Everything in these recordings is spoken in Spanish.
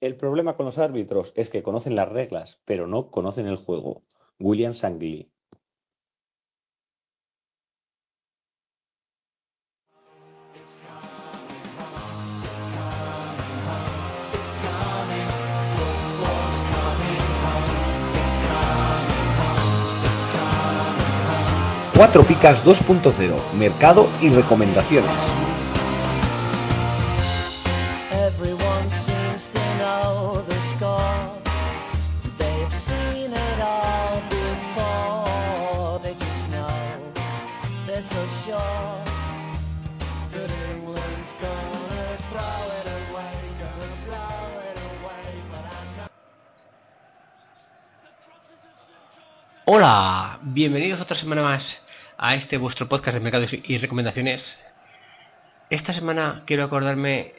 El problema con los árbitros es que conocen las reglas, pero no conocen el juego. William Sangley. Cuatro Picas 2.0, Mercado y Recomendaciones. Hola, bienvenidos otra semana más a este vuestro podcast de mercados y recomendaciones. Esta semana quiero acordarme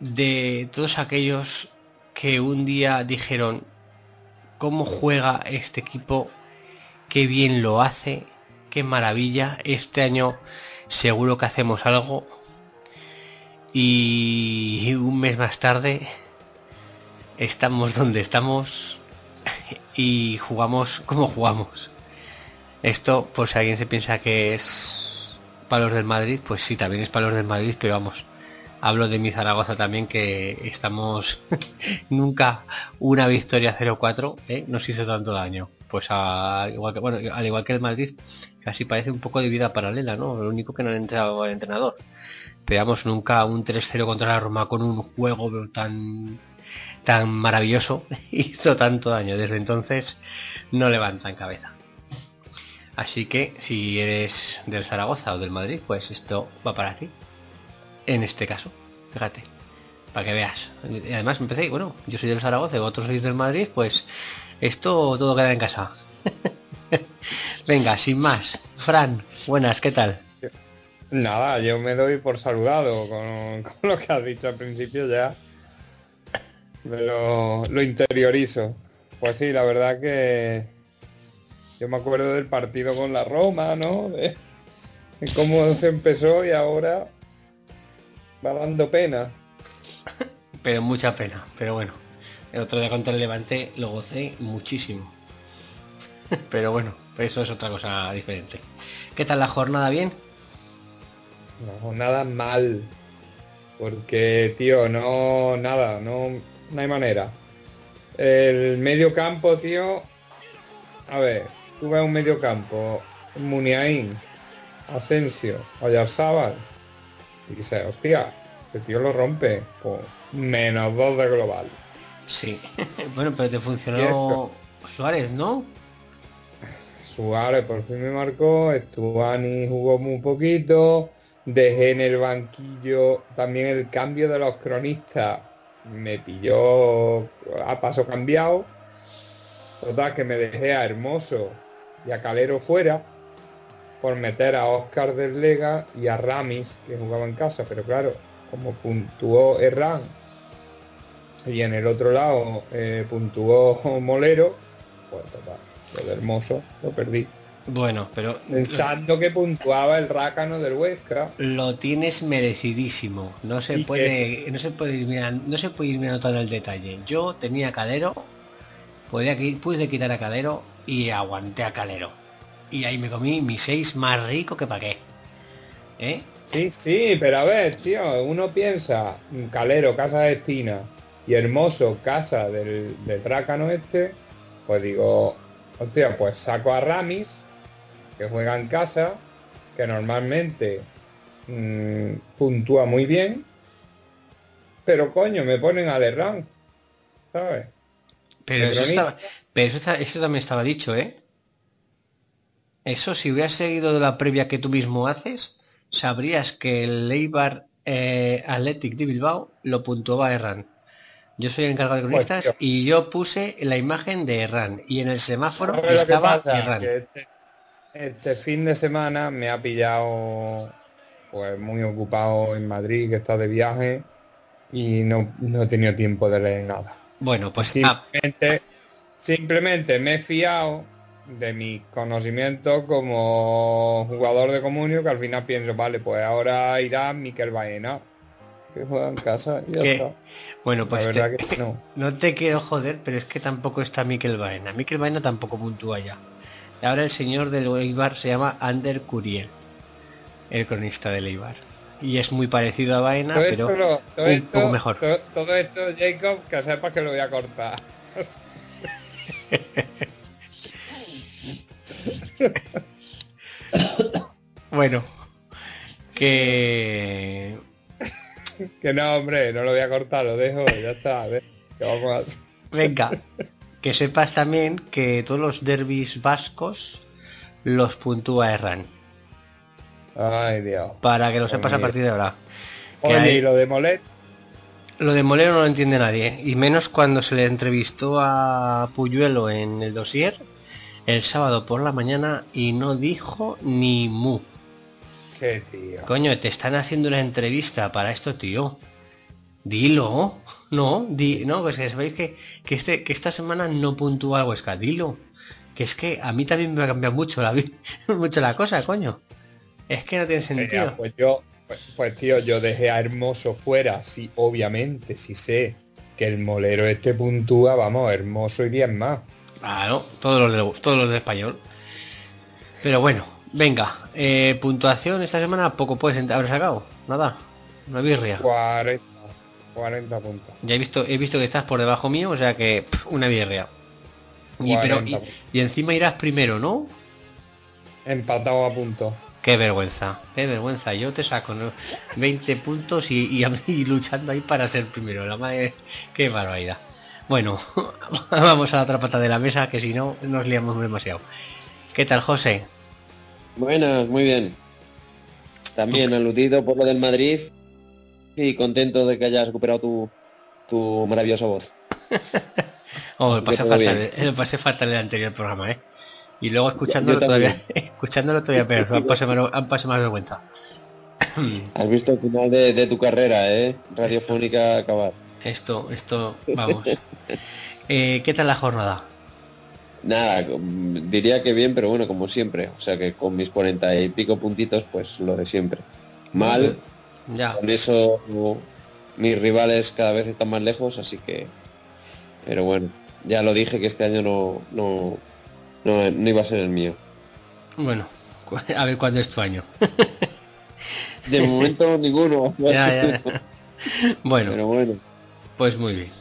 de todos aquellos que un día dijeron cómo juega este equipo, qué bien lo hace, qué maravilla. Este año seguro que hacemos algo. Y un mes más tarde estamos donde estamos y jugamos como jugamos. Esto, por si alguien se piensa que es para los del Madrid, pues sí, también es para los del Madrid, pero vamos, hablo de mi Zaragoza también, que estamos nunca una victoria 0-4, ¿eh? nos hizo tanto daño. Pues a- igual que, bueno, al igual que el Madrid, casi parece un poco de vida paralela, ¿no? Lo único que no han entrado al entrenador. Pero vamos, nunca un 3-0 contra la Roma con un juego tan tan maravilloso hizo tanto daño. Desde entonces no levantan cabeza. Así que si eres del Zaragoza o del Madrid, pues esto va para ti. En este caso, fíjate, para que veas. Además empecé, bueno, yo soy del Zaragoza y vosotros sois del Madrid, pues esto todo queda en casa. Venga, sin más. Fran, buenas, ¿qué tal? Nada, yo me doy por saludado con, con lo que has dicho al principio ya. Me lo, lo interiorizo. Pues sí, la verdad que yo me acuerdo del partido con la Roma, ¿no? De, de cómo se empezó y ahora va dando pena. Pero mucha pena, pero bueno. El otro día contra el Levante lo gocé muchísimo. Pero bueno, eso es otra cosa diferente. ¿Qué tal la jornada? ¿Bien? No, nada mal. Porque, tío, no, nada, no, no hay manera. El medio campo, tío. A ver, tú ves un medio campo, Muniain, Asensio, Oyarzábal, y dices, hostia, este tío lo rompe. Pues, menos dos de global. Sí. bueno, pero te funcionó. Suárez, ¿no? Suárez por fin me marcó, Stuani jugó muy poquito, dejé en el banquillo también el cambio de los cronistas, me pilló a paso cambiado, total que me dejé a Hermoso y a Calero fuera por meter a Oscar del Lega y a Ramis que jugaba en casa, pero claro, como puntuó Herrán y en el otro lado eh, puntuó Molero, pues total, lo de Hermoso lo perdí. Bueno, pero Pensando que puntuaba el rácano del Huesca. lo tienes merecidísimo. No se puede, no se puede ir mirando, no se puede ir mirando todo el detalle. Yo tenía Calero, podía, pude quitar a Calero y aguanté a Calero. Y ahí me comí mi 6 más rico que pa' qué. ¿Eh? Sí, sí, pero a ver, tío, uno piensa, Calero, Casa de Espina y Hermoso, Casa del, del rácano este, pues digo, hostia, pues saco a Ramis, que juega en casa, que normalmente mm, puntúa muy bien, pero coño, me ponen a Lerrán, ¿sabes? Pero, eso, estaba- pero eso, está- eso también estaba dicho, ¿eh? Eso, si hubieras seguido de la previa que tú mismo haces, sabrías que el Eibar eh, Athletic de Bilbao lo puntuaba Erran. Yo soy el encargado de Pues, cronistas y yo puse la imagen de Erran y en el semáforo ¿Sabes lo que estaba? Erran. Que este, fin de semana me ha pillado pues muy ocupado en Madrid, que está de viaje y no, no he tenido tiempo de leer nada. Bueno, pues ah, Simplemente, simplemente me he fiado de mis conocimientos como jugador de comunio que al final pienso, vale, pues ahora irá Miquel Baena, que juega en casa y ya está. Bueno, pues La te- verdad que no. no te quiero joder, pero es que tampoco está Mikel Baena. Mikel Baena tampoco puntúa ya. Ahora el señor del Eibar se llama Ander Curiel, el cronista del Eibar. Y es muy parecido a Todo pero esto, lo- todo un esto- poco mejor. Todo, todo esto, Jacob, que sepas que lo voy a cortar. bueno, que Que no, hombre, no lo voy a cortar, lo dejo, ya está. a ver, ¿Qué vamos a hacer? venga, que sepas también que todos los derbis vascos los puntúa Erran. Ay, Dios. Para que lo sepas a partir de ahora. Oye, hay- y lo de Molet, Lo de Molero no lo entiende nadie, y menos cuando se le entrevistó a Puyuelo en el dossier el sábado por la mañana y no dijo ni mu. qué tío. Coño, te están haciendo una entrevista para esto, tío. Dilo, no, di, no, pues que sabéis que, que, este, que esta semana no puntúa el Huesca, dilo. Que es que a mí también me va a cambiar mucho la, mucho la cosa, coño. Es que no tiene sentido. pues yo, pues, pues, tío, yo dejé a Hermoso fuera, sí, obviamente, sí sé que el molero este puntúa, vamos, Hermoso y 10 más. Claro, todos los de, todos los de español. Pero bueno, venga, eh, puntuación esta semana poco puedes haber sacado, nada, una birria. 40, 40 puntos. Ya he visto, he visto que estás por debajo mío, o sea que pff, una birria. Y, pero, y, 40. y encima irás primero, ¿no? Empatado a punto. Qué vergüenza, qué vergüenza. Yo te saco ¿no? 20 puntos y, y a mí luchando ahí para ser primero. La madre, qué barbaridad. Bueno, vamos a la otra pata de la mesa que si no nos liamos demasiado. ¿Qué tal, José? Buenas, muy bien. También aludido por lo del Madrid y contento de que hayas recuperado tu, tu maravillosa voz. Oh, pasé fatal, eh, lo pasé fatal en el anterior programa, ¿eh? Y luego escuchándolo todavía, escuchándolo todavía peor, han pasado, más- han pasado más vergüenza. Has visto el final de, de tu carrera, ¿eh? Radiofónica acabar. Esto, esto, vamos. Eh, ¿Qué tal la jornada? Nada, diría que bien, pero bueno, como siempre. O sea que con mis cuarenta y pico puntitos, pues lo de siempre. Mal, Ya, con eso mis rivales cada vez están más lejos, así que... Pero bueno, ya lo dije que este año no, no, no, no iba a ser el mío. bueno, a ver cuándo es tu año. De momento ninguno. Ya, ya, ya. Bueno, Pero bueno, pues muy bien.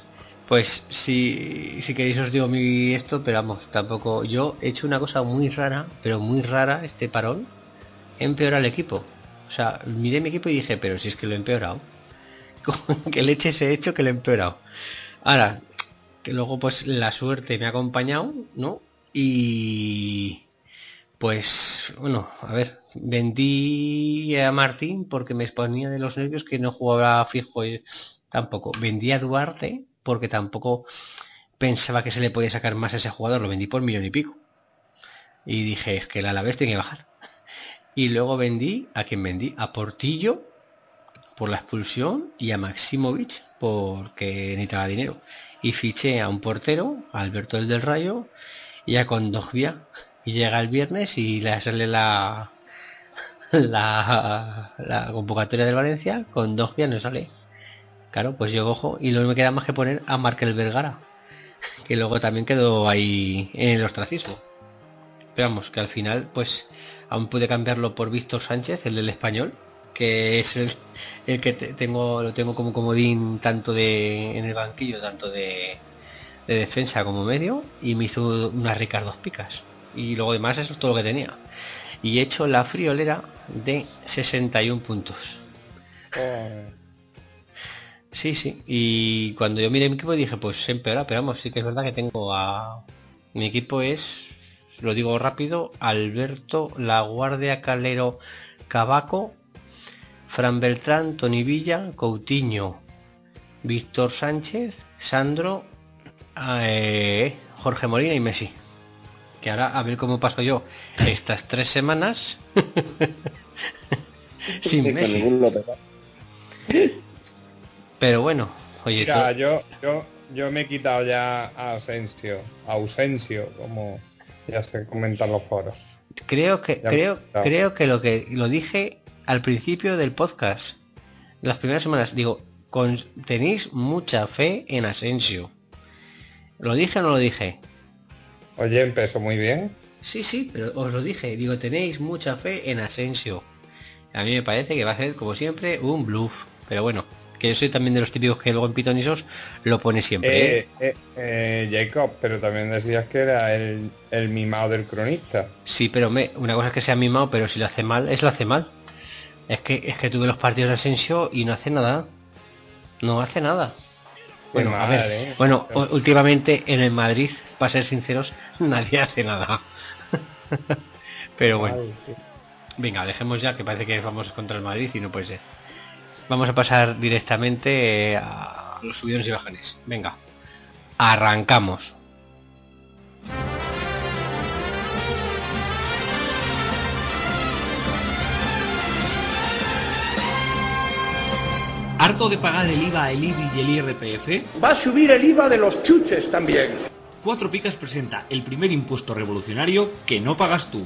Pues si, si queréis os digo mi esto, pero vamos, tampoco. Yo he hecho una cosa muy rara, pero muy rara este parón. Empeora el equipo. O sea, miré mi equipo y dije, pero si es que lo he empeorado. que leche se he hecho que lo he empeorado. Ahora, que luego pues la suerte me ha acompañado, ¿no? Y pues bueno, a ver, vendí a Martín porque me exponía de los nervios que no jugaba fijo tampoco. Vendí a Duarte porque tampoco pensaba que se le podía sacar más a ese jugador, lo vendí por millón y pico. Y dije, es que el Alavés tiene que bajar. Y luego vendí a quien vendí, a Portillo por la expulsión y a Maximovic porque necesitaba dinero. Y fiché a un portero, a Alberto el del Rayo, y a Condogbia. Y llega el viernes y le sale la, la, la convocatoria del Valencia, Condogbia no sale. Claro, pues yo cojo y no me queda más que poner a Markel Vergara, que luego también quedó ahí en el ostracismo. Pero vamos, que al final, pues aún pude cambiarlo por Víctor Sánchez, el del español, que es el, el que te- tengo, lo tengo como comodín tanto de en el banquillo, tanto de, de defensa como medio, y me hizo unas ricas dos picas. Y luego demás eso es todo lo que tenía. Y he hecho la friolera de 61 puntos. Joder. Sí, sí. Y cuando yo miré mi equipo dije, pues se empeora, pero vamos, sí que es verdad que tengo a... Mi equipo es, lo digo rápido, Alberto, La Guardia, Calero, Cabaco, Fran Beltrán, Tony Villa, Coutinho, Víctor Sánchez, Sandro, eh, Jorge Molina y Messi. Que ahora a ver cómo paso yo estas tres semanas sin Messi. Pero bueno, oye, Mira, yo, yo, yo me he quitado ya a Asensio, a Ausencio, como ya se comentan los foros. creo que Ya creo creo que lo que lo dije al principio del podcast las primeras semanas digo con- tenéis mucha fe en Asensio. ¿Lo dije o no lo dije? Oye, empezó muy bien. Sí, sí, pero os lo dije. Digo, tenéis mucha fe en Asensio. A mí me parece que va a ser, como siempre, un bluff. Pero bueno, que yo soy también de los típicos que luego en pitonisos lo pone siempre. ¿eh? Eh, eh, eh, Jacob, pero también decías que era el, el mimado del cronista. Sí, pero me, una cosa es que sea mimado, pero si lo hace mal, es lo hace mal. Es que es que tuve los partidos de Asensio y no hace nada. No hace nada. Bueno, a mal, ver, ¿eh? bueno, últimamente en el Madrid, para ser sinceros, nadie hace nada. pero bueno, venga, dejemos ya que parece que vamos contra el Madrid y no puede ser. Vamos a pasar directamente eh, a los subidones y bajones. Venga, arrancamos. ¿Harto de pagar el IVA, el IBI y el IRPF? Va a subir el IVA de los chuches también. Cuatro Picas presenta el primer impuesto revolucionario que no pagas tú.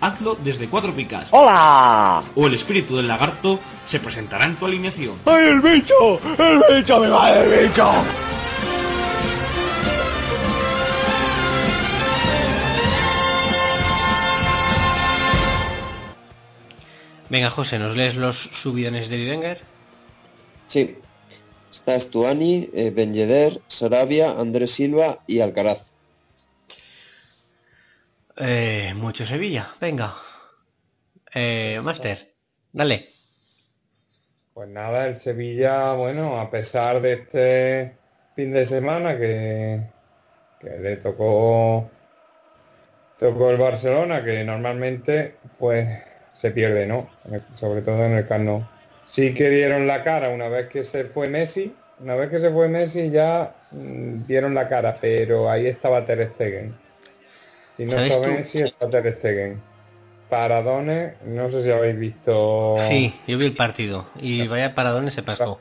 hazlo desde Cuatro Picas. ¡Hola! O el espíritu del lagarto se presentará en tu alineación. ¡Ay, el bicho! ¡El bicho! ¡Me va el bicho! Venga, José, ¿nos lees los subidones de Bivenger? Sí. Está Stuani, eh, Ben Yedder, Sarabia, Andrés Silva y Alcaraz. Eh, mucho Sevilla, venga. Eh, Master, dale. Pues nada, el Sevilla, bueno, a pesar de este fin de semana que, que le tocó tocó el Barcelona, que normalmente pues se pierde, ¿no? Sobre todo en el Camp Nou. Sí que dieron la cara una vez que se fue Messi, una vez que se fue Messi ya mm, dieron la cara, pero ahí estaba Ter Stegen. Si no ¿Sabes está tú? Messi, está Ter Stegen. Paradones, no sé si habéis visto... Sí, yo vi el partido y vaya paradones se pasó.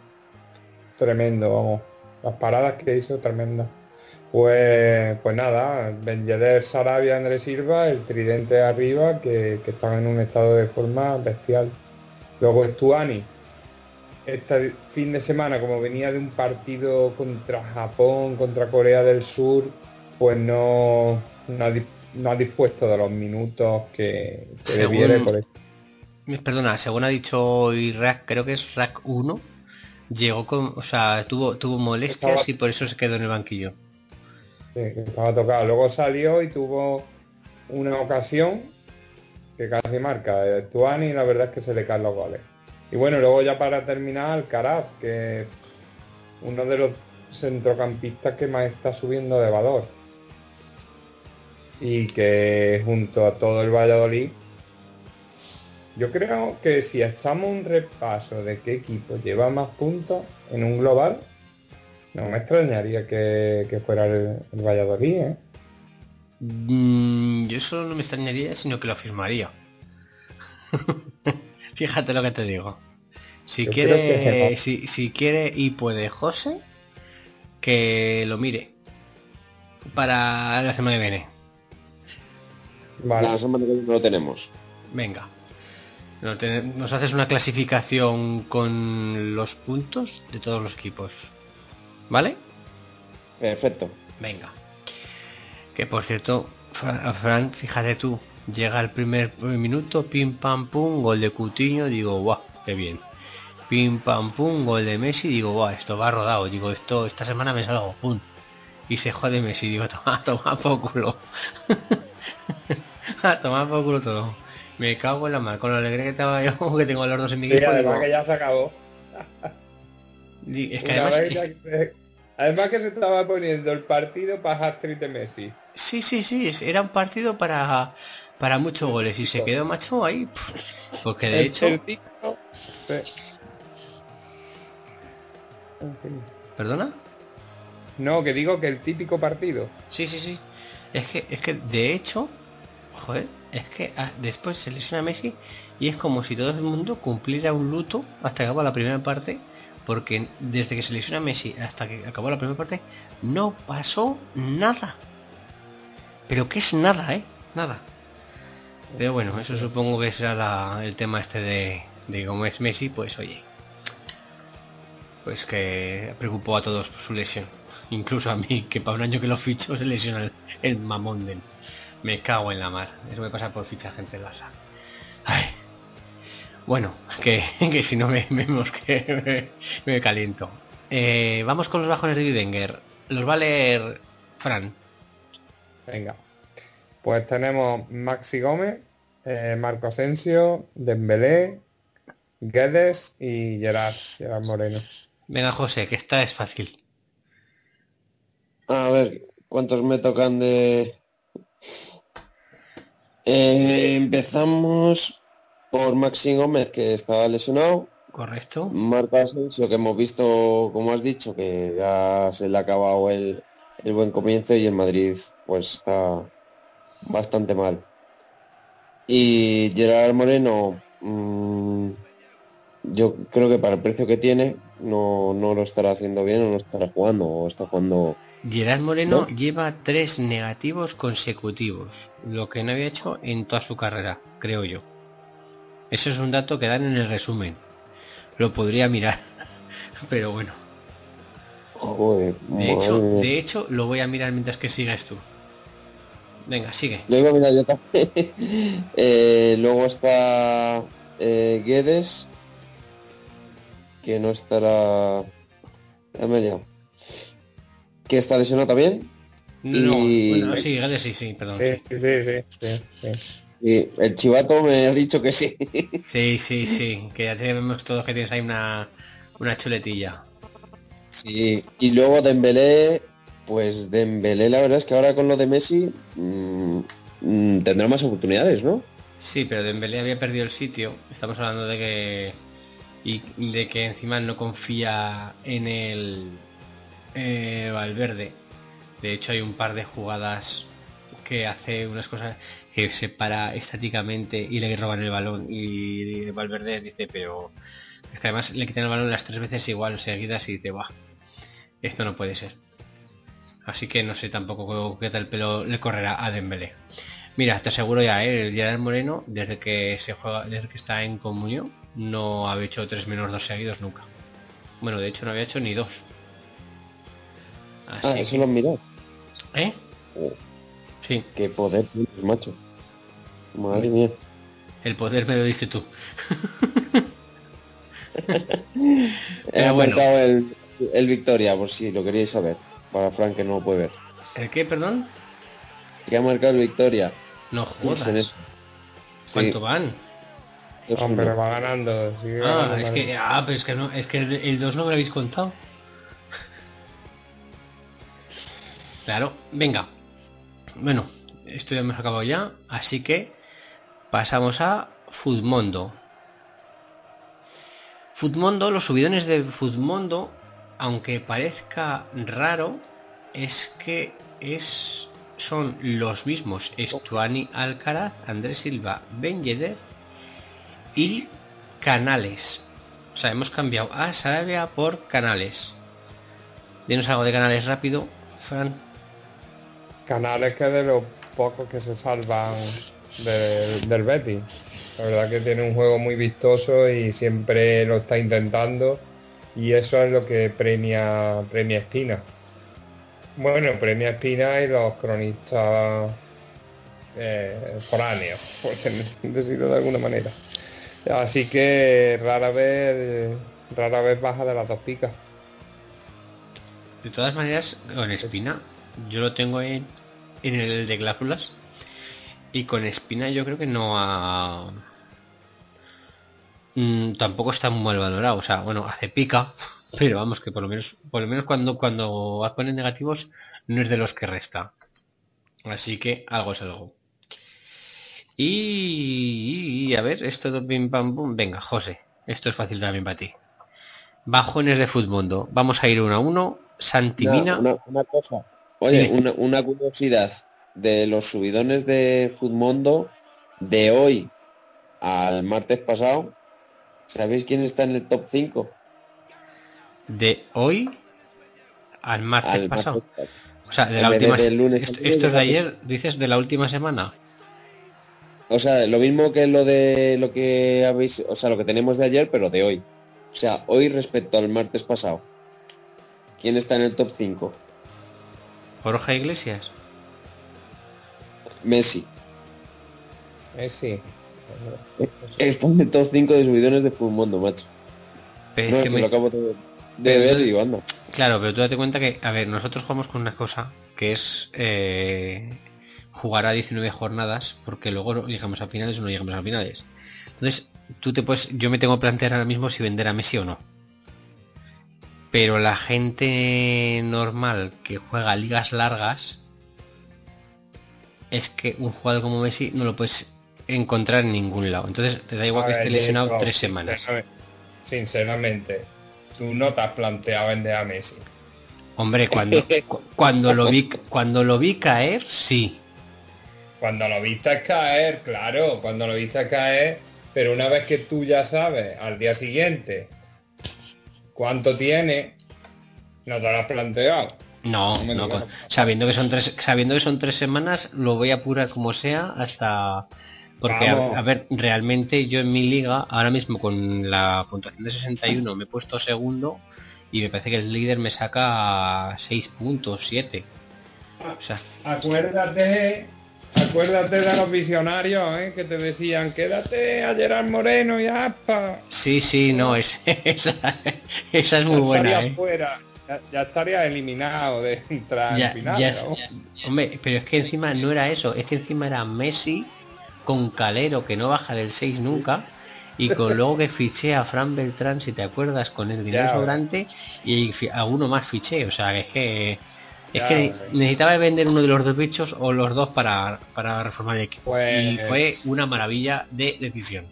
Tremendo, vamos. Las paradas que hizo, tremenda. Pues, pues nada, Ben Yedder, Sarabia, Andrés Silva, el tridente arriba, que, que están en un estado de forma bestial. Luego Stuani, este fin de semana, como venía de un partido contra Japón, contra Corea del Sur, pues no, no, ha, no ha dispuesto de los minutos que, que Según- debiera por eso. Perdona, según ha dicho Irak, creo que es Rack 1, llegó con, o sea, tuvo, tuvo molestias Estaba- y por eso se quedó en el banquillo. Sí, estaba tocado. Luego salió y tuvo una ocasión que casi marca. eh, Tuani, la verdad es que se le caen los goles. Y bueno, luego ya para terminar, Alcaraz, que es uno de los centrocampistas que más está subiendo de valor. Y que junto a todo el Valladolid, yo creo que si echamos un repaso de qué equipo lleva más puntos en un global, no me extrañaría que, que fuera el, el Valladolid, ¿eh? Mm, yo eso no me extrañaría, sino que lo afirmaría. Fíjate lo que te digo. Si Yo quiere, si, si quiere y puede José, que lo mire para la semana que viene. Vale. La semana que viene lo tenemos. Venga. Nos haces una clasificación con los puntos de todos los equipos. ¿Vale? Perfecto. Venga. Que por cierto, Fra- Fran, fíjate tú, llega el primer minuto, pim pam pum, gol de Cutiño, digo, guau, qué bien. Pim pam pum, gol de Messi, digo, guau, esto va rodado, digo, esto esta semana me salgo, pum. Y se jode Messi, digo, toma, toma por culo. a tomar por culo todo. Me cago en la mar, con lo alegre que estaba yo, que tengo a los dos en mi Sí, además digo, que ya se acabó. es que además, que se- además que se estaba poniendo el partido para hat-trick de Messi. Sí, sí, sí, era un partido para, para muchos goles y se quedó macho ahí. Porque de El- hecho, sí. ¿perdona? No, que digo que el típico partido. Sí, sí, sí. Es que, es que de hecho, joder, es que ah, después se lesiona Messi y es como si todo el mundo cumpliera un luto hasta que acabó la primera parte, porque desde que se lesiona Messi hasta que acabó la primera parte, no pasó nada. Pero que es nada, ¿eh? Nada. Pero bueno, eso supongo que será la- el tema este de, de cómo es Messi, pues oye. Pues que preocupó a todos por su lesión. Incluso a mí, que para un año que lo ficho se lesiona el, el mamón del... Me cago en la mar. Eso me pasa por fichar gente del Barça. Ay. Bueno, que, que si no me, vemos que me, me caliento. Eh, vamos con los bajones de Widenger. Los va a leer Fran. Venga. Pues tenemos Maxi Gómez, eh, Marco Asensio, Dembélé, Guedes y Gerard, Gerard Moreno. Venga, José, que esta es fácil. A ver, ¿cuántos me tocan de...? Eh, empezamos por Maxi Gómez, que estaba lesionado. Correcto. Marco Asensio, que hemos visto, como has dicho, que ya se le ha acabado el, el buen comienzo y en Madrid pues está bastante mal. Y Gerard Moreno, mm, yo creo que para el precio que tiene no, no lo estará haciendo bien o no estará jugando o está jugando Gerard Moreno ¿No? lleva tres negativos consecutivos, lo que no había hecho en toda su carrera, creo yo. Eso es un dato que dan en el resumen. Lo podría mirar, pero bueno. Joder, De madre hecho, mía. de hecho, lo voy a mirar mientras que sigas tú. Venga, sigue. Lo iba a mirar yo también. Eh, luego está eh, Guedes, que no estará. Ya me he liado. Que está lesionado también. No, Y- bueno, sí, Gales, sí, sí, perdón. Sí, sí, sí, sí, sí. Y el chivato me ha dicho que sí. Sí, sí, sí, que ya tenemos todos que tienes ahí una, una chuletilla. Sí, y luego Dembélé, pues Dembélé la verdad es que ahora con lo de Messi mm, mm, tendrá más oportunidades, ¿no? Sí, pero Dembélé había perdido el sitio. Estamos hablando de que y de que encima no confía en el eh, Valverde. De hecho, hay un par de jugadas que hace unas cosas que se para estáticamente y le roban el balón y Valverde dice, pero es que además le quitan el balón las tres veces igual seguidas y dice, va, esto no puede ser. Así que no sé tampoco qué tal pelo le correrá a Dembélé. Mira, te aseguro ya, ¿eh? el Gerard Moreno, desde que se juega, desde que está en comunión, no había hecho tres menos dos seguidos nunca. Bueno, de hecho no había hecho ni dos. Así Ah, que- eso lo han mirado. ¿Eh? Oh, Sí, qué poder tienes, macho. Madre mía. el poder me lo diste tú. He Pero bueno. marcado el, el Victoria, por si lo queréis saber. Para Frank que no lo puede ver. ¿El qué, perdón? Que ha marcado el Victoria. No en jodas. Sí, ¿Cuánto van? Hombre, va ganando. sigue Ah, ganando es que, ah, pero es que no, es que el, el 2 no me lo habéis contado. Claro, venga. Bueno, esto ya hemos acabado ya, así que pasamos a Foodmondo. Foodmondo, los subidones de Foodmondo, aunque parezca raro, es que es son los mismos Estuani Alcaraz, Andrés Silva, Ben y Canales. O sea, hemos cambiado a Sarabia por Canales. Dinos algo de Canales rápido, Fran. Canales que de los pocos que se salvan de- del Betis. La verdad que tiene un juego muy vistoso y siempre lo está intentando y eso es lo que premia, premia Espina. Bueno, premia Espina y los cronistas eh, foráneos, por decirlo de alguna manera. Así que rara vez, rara vez baja de las dos picas. De todas maneras, con Espina, yo lo tengo en, en el de Gláfulas. Y con Espina yo creo que no ha... Mm, tampoco está muy mal valorado. O sea, bueno, hace pica. Pero vamos, que por lo menos, por lo menos cuando, cuando ponen negativos, no es de los que resta. Así que algo es algo. Y, y, a ver, esto de pim pam pum. Venga, José, esto es fácil también para ti. Bajones de Futmundo. Vamos a ir uno a uno. Santimina. Una- una cosa. Oye, una, una curiosidad. de los subidones de Futmundo de hoy al martes pasado, ¿sabéis quién está en el top 5? De hoy al martes Al pasado. martes. O sea, de la última del lunes esto, es de ayer, dices de la última semana. O sea, lo mismo que lo de lo que habéis, o sea, lo que tenemos de ayer, pero de hoy. O sea, hoy respecto al martes pasado. ¿Quién está en el top 5? Borja Iglesias. Messi. Messi. Está en el top 5 de subidones de Futmundo, macho. Pero No, que me- lo acabo de, de Pero ver y anda. Claro, pero tú date cuenta que, a ver, nosotros jugamos con una cosa que es eh, jugar a 19 jornadas, porque luego llegamos a finales o no llegamos a finales. Entonces, tú te puedes, yo me tengo que plantear ahora mismo si vender a Messi o no. Pero la gente normal que juega ligas largas, es que un jugador como Messi no lo puedes encontrar en ningún lado. Entonces, te da igual A que ver, esté lesionado tres semanas. sinceramente- Sinceramente, tú no te has planteado vender a Messi. Hombre, cuando, cu- cuando lo vi, cuando lo vi caer, sí. Cuando lo viste caer, claro, cuando lo viste caer, pero una vez que tú ya sabes al día siguiente cuánto tiene, no te lo has planteado. No, No con- sabiendo que son tres, sabiendo que son tres semanas, lo voy a apurar como sea hasta porque a ver, realmente yo en mi liga ahora mismo con la puntuación de 61 me he puesto segundo y me parece que el líder me saca 6 puntos, 7. O sea, Acuérdate, acuérdate de los visionarios ¿eh? que te decían, quédate a Gerard Moreno y a Aspa. sí, sí, no, es, esa, esa es muy ya buena, ¿eh? fuera, ya, ya estarías eliminado de entrar Ya- en final. hombre, pero es que encima no era eso, es que encima era Messi con Calero que no baja del 6 nunca y con luego que fiché a Fran Beltrán, si te acuerdas, con el dinero sobrante y a uno más fiché, o sea, que es que es que hombre. necesitaba vender uno de los dos bichos o los dos para, para reformar el equipo y Pues- fue una maravilla de decisión.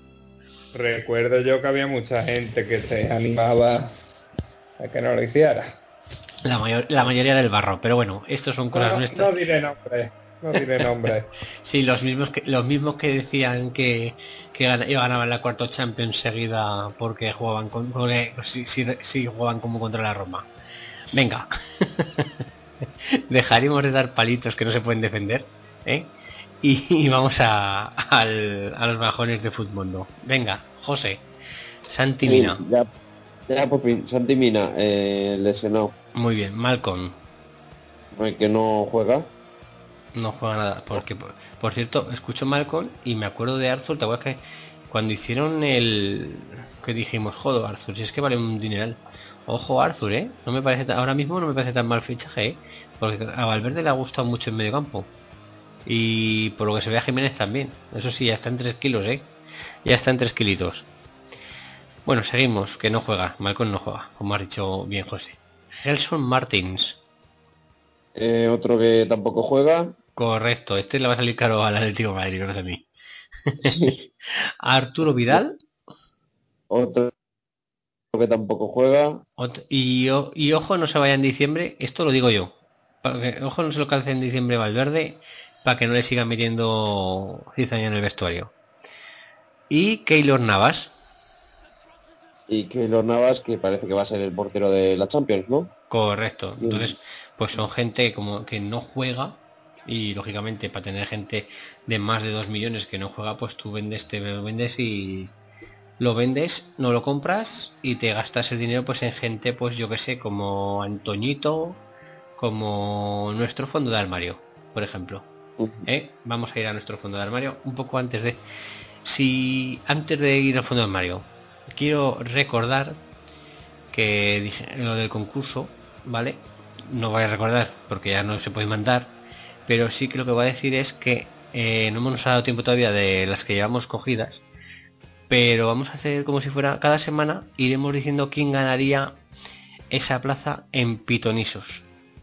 Recuerdo yo que había mucha gente que se animaba a que no lo hiciera. La, mayor, la mayoría del barro, pero bueno, estos son cosas No, nuestras. no diré nombre, no diré nombre. Sí, los mismos que, los mismos que decían que, que gan- ganaban la cuarta Champions seguida porque jugaban con, porque si, si, si jugaban como contra la Roma. Venga. Dejaremos de dar palitos que no se pueden defender. ¿eh? Y, y vamos a, al- a los bajones de Futmundo. Venga, José. Santi Mina. Ya, ya por fin, Santi Mina, eh, lesionado, Muy bien. Malcolm. que no juega. No juega nada. Porque, por, por cierto, escucho Malcolm y me acuerdo de Arthur. ¿Te acuerdas que cuando hicieron el. que dijimos, joder, Arthur, si es que vale un dineral. Ojo, Arthur, ¿eh? No me parece ahora mismo no me parece tan mal fichaje, ¿eh? Porque a Valverde le ha gustado mucho en medio campo. Y por lo que se ve a Jiménez también. Eso sí, ya está en 3 kilos, ¿eh? Ya está en 3 kilitos. Bueno, seguimos, que no juega. Malcolm no juega, como ha dicho bien José. Gelson Martins. Eh, otro que tampoco juega. Correcto, este le va a salir caro al Atlético de Madrid, no a mí. Arturo Vidal Otro que tampoco juega. y, y ojo no se vaya en diciembre, esto lo digo yo. Para que- ojo no se lo calce en diciembre Valverde para que no le sigan metiendo cizaña en el vestuario. Y Keylor Navas, Y Keylor Navas, que parece que va a ser el portero de la Champions, ¿no? correcto. Bien. Entonces, pues son gente como que no juega y lógicamente para tener gente de más de 2 millones que no juega, pues tú vendes, te vendes y lo vendes, no lo compras y te gastas el dinero pues en gente pues yo que sé, como Antoñito, como nuestro fondo de armario, por ejemplo. ¿eh? Vamos a ir a nuestro fondo de armario un poco antes de si antes de ir al fondo de armario quiero recordar que dije lo del concurso, ¿vale? No voy a recordar porque ya no se puede mandar, pero sí que lo que voy a decir es que eh, no hemos dado tiempo todavía de las que llevamos cogidas, pero vamos a hacer como si fuera cada semana iremos diciendo quién ganaría esa plaza en pitonisos,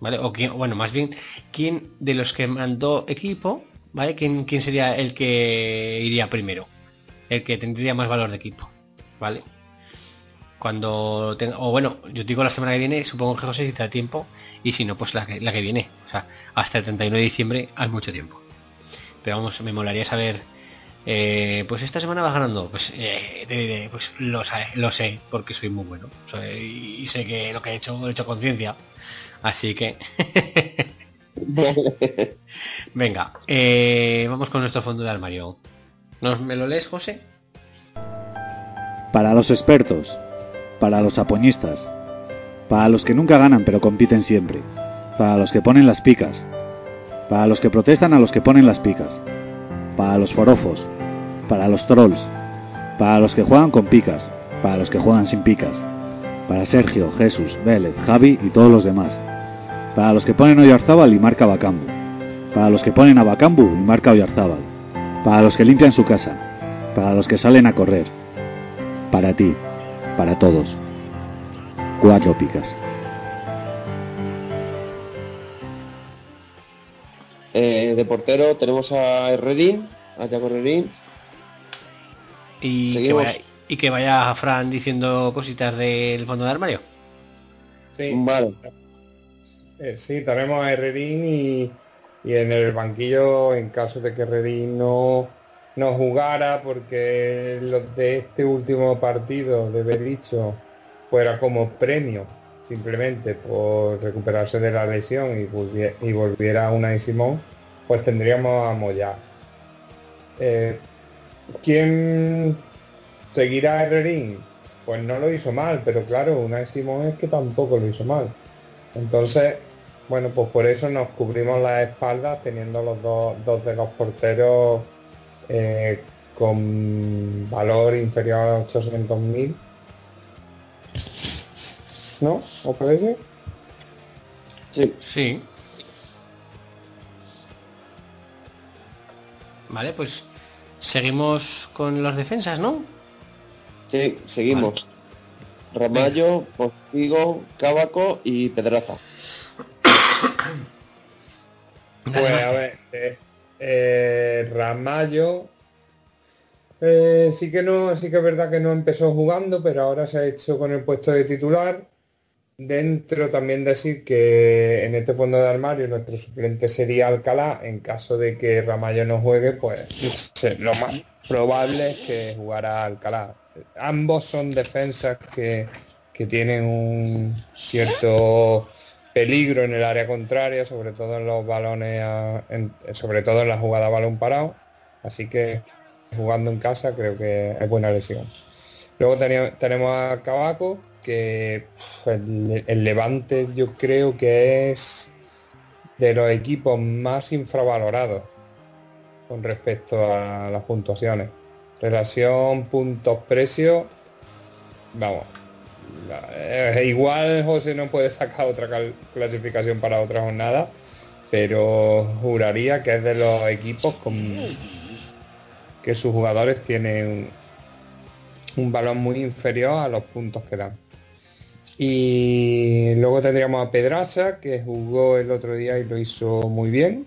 ¿vale? O quién, bueno, más bien quién de los que mandó equipo, ¿vale? ¿Quién, sería el que iría primero? El que tendría más valor de equipo, ¿vale? Cuando tenga, o bueno, yo digo la semana que viene, supongo que José si te da tiempo, y si no, pues la que, la que viene. O sea, hasta el 31 de diciembre hay mucho tiempo. Pero vamos, me molaría saber, eh, pues esta semana vas ganando. Pues eh, te diré, pues lo, sé, lo sé, porque soy muy bueno. Soy- y sé que lo que he hecho, lo he hecho conciencia. Así que, venga, eh, vamos con nuestro fondo de armario. ¿Nos, ¿Me lo lees, José? Para los expertos, para los apoñistas, para los que nunca ganan pero compiten siempre, para los que ponen las picas, para los que protestan a los que ponen las picas, para los forofos, para los trolls, para los que juegan con picas, para los que juegan sin picas, para Sergio, Jesús, Vélez, Javi y todos los demás, para los que ponen Oyarzábal y marca Bacambu, para los que ponen a Bacambu y marca Oyarzábal, para los que limpian su casa, para los que salen a correr, para ti, para todos. Cuatro picas. Eh, de portero tenemos a Herrerín, a Jaco Herrerín. Y que, vaya, y que vaya Fran diciendo cositas del fondo de armario. Sí, Vale. eh, sí, tenemos a Herrerín y, y en el banquillo, en caso de que Herrerín no, no jugara, porque los de este último partido de Bericho fuera como premio, simplemente por recuperarse de la lesión y, volvie- y volviera una Simón, pues tendríamos a Moyá. Eh, ¿Quién seguirá a Herrerín? Pues no lo hizo mal, pero claro, una Simón es que tampoco lo hizo mal. Entonces, bueno, pues por eso nos cubrimos las espaldas teniendo los dos, dos de los porteros eh, con valor inferior a 800.000. ¿No? ¿Os parece? Sí. Sí. Vale, pues seguimos con las defensas, ¿no? Sí, seguimos. Ramallo, Postigo, Cábaco y Pedraza. Pues a ver, eh, eh, Ramallo eh, sí que no, sí que es verdad que no empezó jugando, pero ahora se ha hecho con el puesto de titular. Dentro también decir que en este fondo de armario nuestro suplente sería Alcalá. En caso de que Ramallo no juegue, pues lo más probable es que jugara Alcalá. Ambos son defensas que, que tienen un cierto peligro en el área contraria, sobre todo en los balones, en- sobre todo en la jugada balón parado. Así que jugando en casa creo que es buena lesión. Luego tenemos a Cabaco, que el, Levante yo creo que es de los equipos más infravalorados con respecto a las puntuaciones. Relación puntos-precio, vamos, eh, igual José no puede sacar otra clasificación para otra jornada, pero juraría que es de los equipos con que sus jugadores tienen un, valor muy inferior a los puntos que dan. Y luego tendríamos a Pedraza, que jugó el otro día y lo hizo muy bien,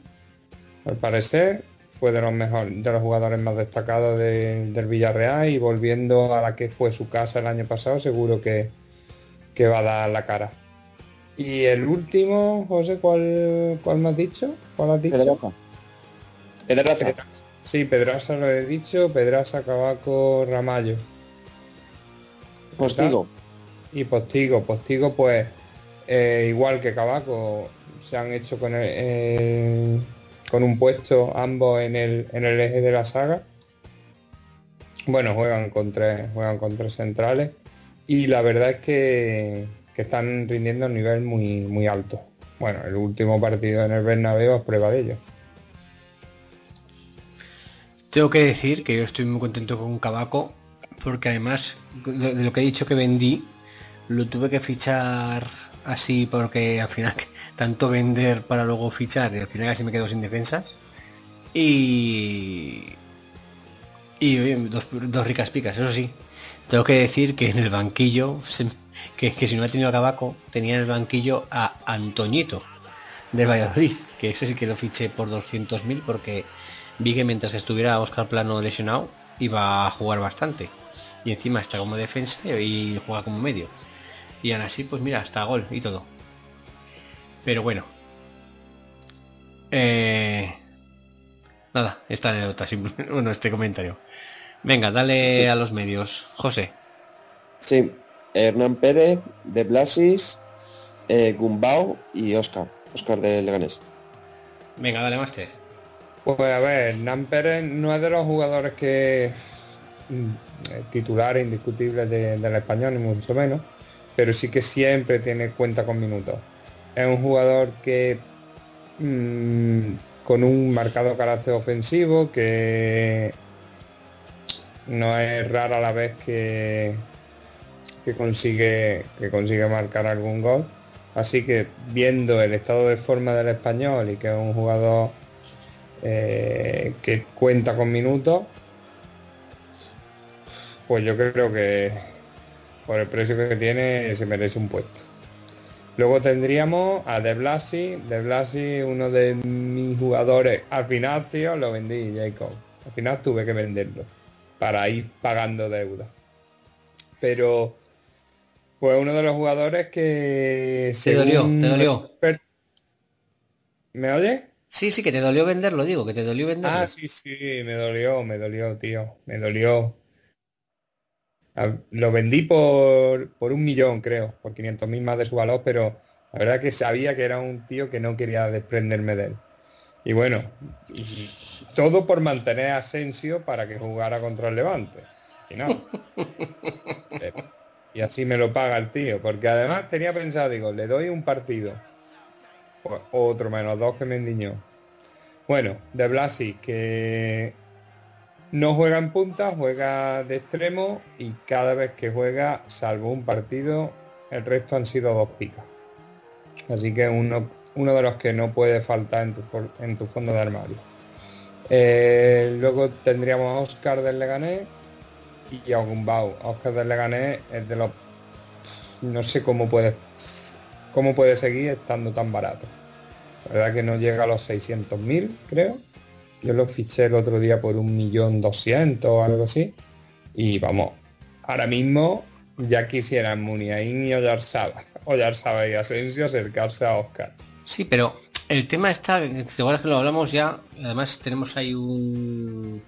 al parecer. Fue de los mejores, de los jugadores más destacados de- del Villarreal y volviendo a la que fue su casa el año pasado, seguro que, que va a dar la cara. Y el último, José, ¿cuál, cuál me has dicho? ¿Cuál has dicho? Pedraza. Pedraza. Pedraza. Sí, Pedraza lo he dicho, Pedraza, Cabaco, Ramallo. Postigo. Y Postigo, Postigo pues eh, igual que Cabaco se han hecho con, el- eh, con un puesto ambos en el, en el eje de la saga. Bueno, juegan con tres, juegan con tres centrales y la verdad es que, que están rindiendo a un nivel muy, muy alto. Bueno, el último partido en el Bernabéu es prueba de ello. Tengo que decir que yo estoy muy contento con Cabaco, porque además de lo que he dicho que vendí, lo tuve que fichar así porque al final tanto vender para luego fichar y al final casi me quedo sin defensas. Y y dos, dos ricas picas, eso sí. Tengo que decir que en el banquillo, que, que si no ha tenido a Cabaco, tenía en el banquillo a Antoñito de Valladolid, que ese sí que lo fiché por 200.000 porque vi que mientras que estuviera Oscar Plano lesionado iba a jugar bastante. Y encima está como defensa y juega como medio. Y aún así, pues mira, hasta gol y todo. Pero bueno. Eh, nada, esta anécdota, simple- bueno, este comentario. Venga, dale a los medios. José. Sí, Hernán Pérez, De Blasis, eh, Gumbau y Oscar. Oscar de Leganés. Venga, dale máster. Pues a ver, Nan Pérez no es de los jugadores que mm, titulares indiscutibles de- del español, ni mucho menos, pero sí que siempre tiene cuenta con minutos. Es un jugador que mm, con un marcado carácter ofensivo, que no es rara la vez que, que consigue que consigue marcar algún gol. Así que viendo el estado de forma del español y que es un jugador eh, que cuenta con minutos, pues yo creo que por el precio que tiene se merece un puesto. Luego tendríamos a De Blasi, De Blasi, uno de mis jugadores. Al final, tío, lo vendí, Jacob. Al final tuve que venderlo para ir pagando deuda. Pero fue uno de los jugadores que Te dolió, te dolió. ¿Me oye? Sí, sí, que te dolió venderlo, digo, que te dolió venderlo. Ah, sí, sí, me dolió, me dolió, tío, me dolió. Lo vendí por, por un millón, creo, por 500 mil más de su valor, pero la verdad que sabía que era un tío que no quería desprenderme de él. Y bueno, y todo por mantener a Asensio para que jugara contra el Levante. Y no. Y así me lo paga el tío, porque además tenía pensado, digo, le doy un partido. O- Otro menos dos que me endiñó. Bueno, de Blasi, que no juega en punta, juega de extremo y cada vez que juega, salvo un partido, el resto han sido dos picas. Así que uno, uno de los que no puede faltar en tu, en tu fondo de armario. Eh, luego tendríamos a Oscar del Leganés y a Gumbau. Oscar del Leganés es de los... No sé cómo puede, cómo puede seguir estando tan barato. La verdad que no llega a los 600.000, creo. Yo lo fiché el otro día por un millón doscientos o algo así. Y vamos, ahora mismo ya quisieran Muniain y Oyarzaba, Oyarzaba y Asensio acercarse a Oscar. Sí, pero el tema está, igual que lo hablamos ya, además tenemos ahí un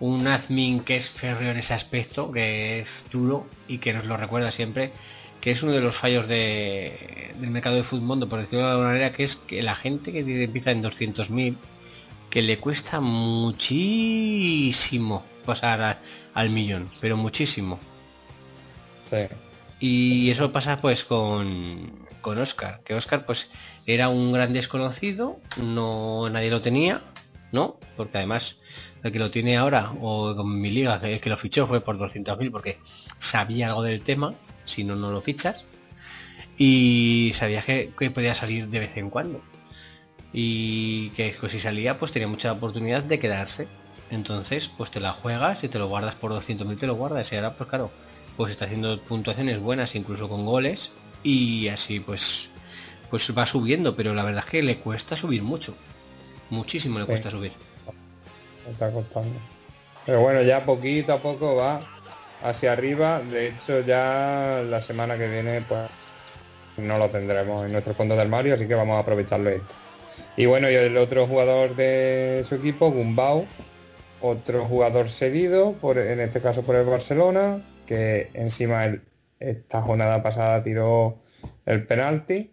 un admin que es férreo en ese aspecto, que es duro y que nos lo recuerda siempre, que es uno de los fallos de, del mercado de fútbol, por decirlo de alguna manera, que es que la gente que empieza en 200.000, que le cuesta muchísimo pasar a- al millón, pero muchísimo. Sí. Y eso pasa pues con, con Oscar, que Oscar pues era un gran desconocido, no nadie lo tenía, ¿no? Porque además el que lo tiene ahora, o con mi liga, que, que lo fichó fue por 200.000 porque sabía algo del tema, si no, no lo fichas. Y sabía que, que podía salir de vez en cuando. Y que pues, si salía pues tenía mucha oportunidad de quedarse. Entonces pues te la juegas y te lo guardas por 200.000, te lo guardas. Y ahora pues claro, pues está haciendo puntuaciones buenas incluso con goles y así pues pues va subiendo pero la verdad es que le cuesta subir mucho muchísimo le Sí. cuesta subir Me está costando. Pero bueno, ya poquito a poco va hacia arriba. De hecho, ya la semana que viene, pues no lo tendremos en nuestro fondo de armario, así que vamos a aprovecharlo esto. Y bueno, y el otro jugador de su equipo, Gumbau, otro jugador cedido, por, en este caso por el Barcelona, que encima esta jornada pasada tiró el penalti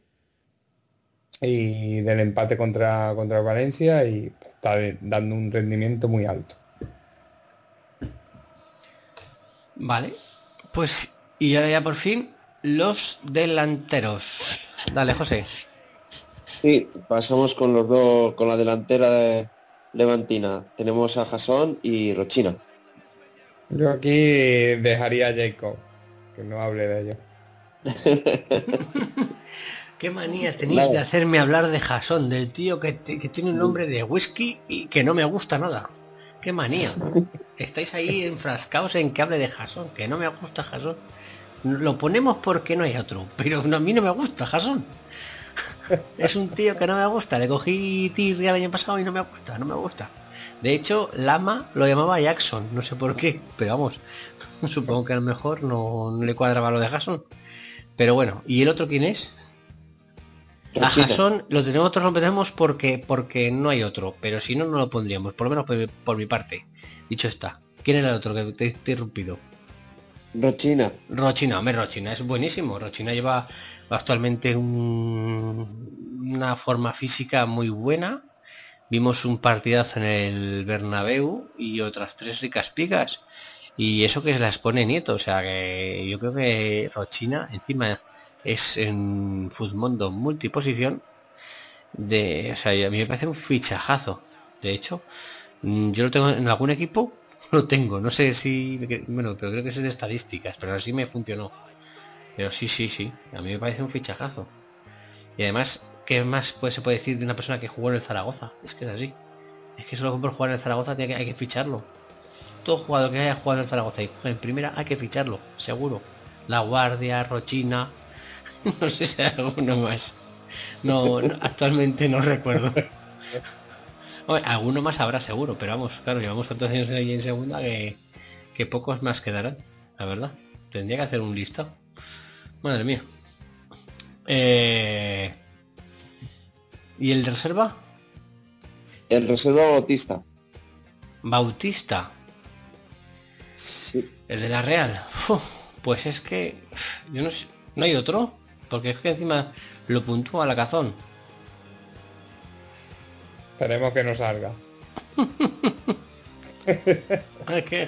y del empate contra, contra Valencia y está dando un rendimiento muy alto. vale pues y ahora ya por fin los delanteros dale José Sí, pasamos con los dos, con la delantera de Levantina. Tenemos a Jason y Rochina. Yo aquí dejaría a Jacob, que no hable de ello. qué manía tenéis de hacerme hablar de Jason del tío que, te- que tiene un nombre de whisky y que no me gusta nada qué manía estáis ahí enfrascados en que hable de Jason que no me gusta Jason lo ponemos porque no hay otro pero no, a mí no me gusta Jason es un tío que no me gusta le cogí tirria el año pasado y no me gusta no me gusta De hecho, Lama lo llamaba Jackson, no sé por qué, pero vamos, supongo que a lo mejor no, no le cuadraba lo de Jackson. Pero bueno, ¿y el otro quién es? A. Jason lo tenemos, nosotros lo tenemos porque, porque no hay otro, pero si no, no lo pondríamos, por lo menos por, mi- por mi parte. Dicho está, ¿quién era el otro que te he interrumpido? Rochina. Rochina, hombre, Rochina es buenísimo. Rochina lleva actualmente un- una forma física muy buena. Vimos un partidazo en el Bernabéu y otras tres ricas picas. Y eso que se las pone Nieto. O sea que yo creo que Rochina encima es en Futmundo multiposición. De, o sea, a mí me parece un fichajazo. De hecho, mm, yo lo tengo en algún equipo lo tengo, no sé si. Bueno, pero creo que es de estadísticas, pero así me funcionó. Pero sí, sí, sí, a mí me parece un fichajazo. Y además, ¿qué más pues, se puede decir de una persona que jugó en el Zaragoza? Es que es así. Es que solo por jugar en el Zaragoza tiene que, hay que ficharlo. Todo jugador que haya jugado en el Zaragoza y en primera hay que ficharlo, seguro. La Guardia, Rochina. No sé si hay alguno más. No, no, actualmente no recuerdo. Hombre, alguno más habrá seguro, pero vamos, claro, llevamos tantos años ahí en segunda que, que pocos más quedarán, la verdad. Tendría que hacer un listado. Madre mía. Eh... ¿Y el reserva? El reserva Bautista. Bautista, Sí. el de la Real. Uf, pues es que yo no sé, no hay otro, porque es que encima lo puntúa la cazón. Esperemos que no salga.